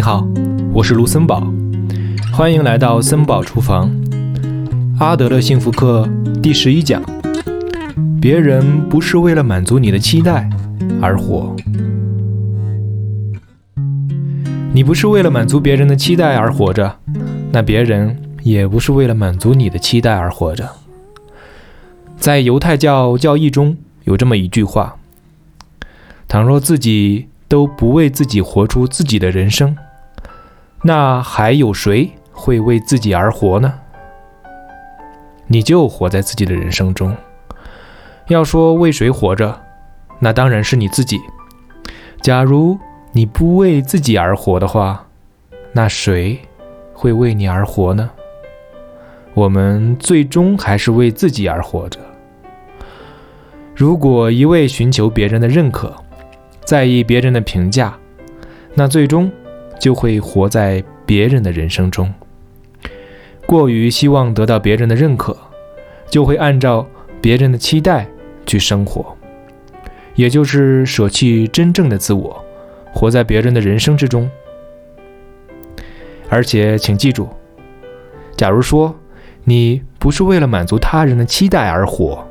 你好，我是卢森堡，欢迎来到森堡厨房。阿德勒幸福课第十一讲：别人不是为了满足你的期待而活。你不是为了满足别人的期待而活着，那别人也不是为了满足你的期待而活着。在犹太教教义中有这么一句话：倘若自己都不为自己活出自己的人生，那还有谁会为自己而活呢？你就活在自己的人生中。要说为谁活着，那当然是你自己。假如你不为自己而活的话，那谁会为你而活呢？我们最终还是为自己而活着。如果一味寻求别人的认可，在意别人的评价，那最终就会活在别人的人生中。过于希望得到别人的认可，就会按照别人的期待去生活，也就是舍弃真正的自我，活在别人的人生之中。而且，请记住，假如说你不是为了满足他人的期待而活，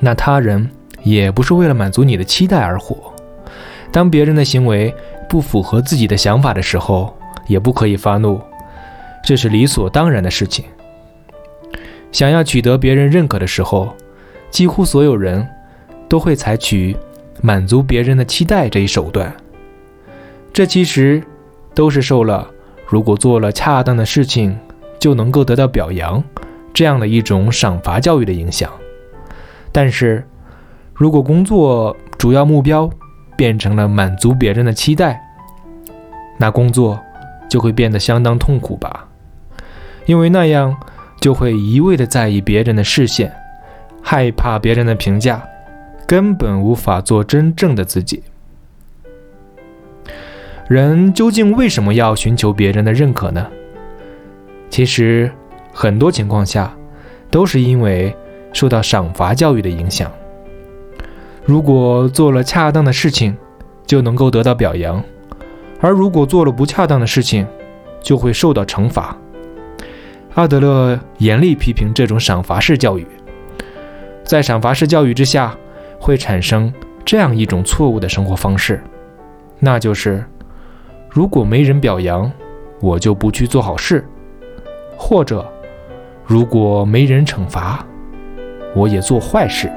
那他人也不是为了满足你的期待而活。当别人的行为不符合自己的想法的时候，也不可以发怒，这是理所当然的事情。想要取得别人认可的时候，几乎所有人都会采取满足别人的期待这一手段。这其实都是受了如果做了恰当的事情就能够得到表扬这样的一种赏罚教育的影响。但是，如果工作主要目标，变成了满足别人的期待，那工作就会变得相当痛苦吧？因为那样就会一味的在意别人的视线，害怕别人的评价，根本无法做真正的自己。人究竟为什么要寻求别人的认可呢？其实，很多情况下都是因为受到赏罚教育的影响。如果做了恰当的事情，就能够得到表扬；而如果做了不恰当的事情，就会受到惩罚。阿德勒严厉批评这种赏罚式教育。在赏罚式教育之下，会产生这样一种错误的生活方式，那就是：如果没人表扬，我就不去做好事；或者，如果没人惩罚，我也做坏事。